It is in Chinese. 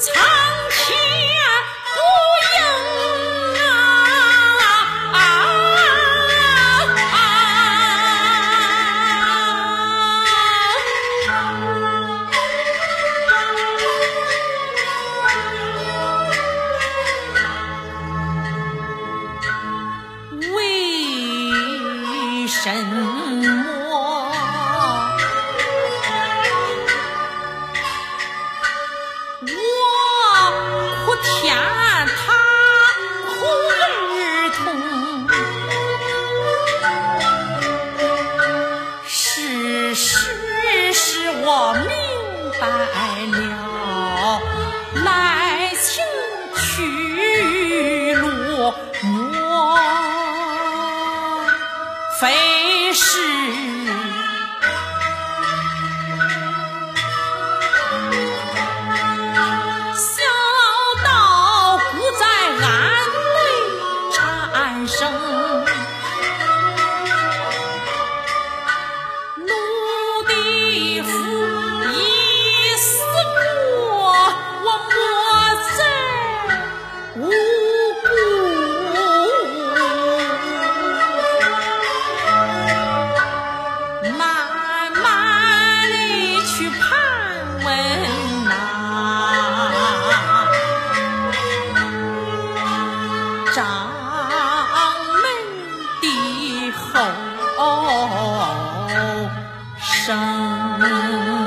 苍天不应啊。为什么？了，来情去路莫非是。的后生。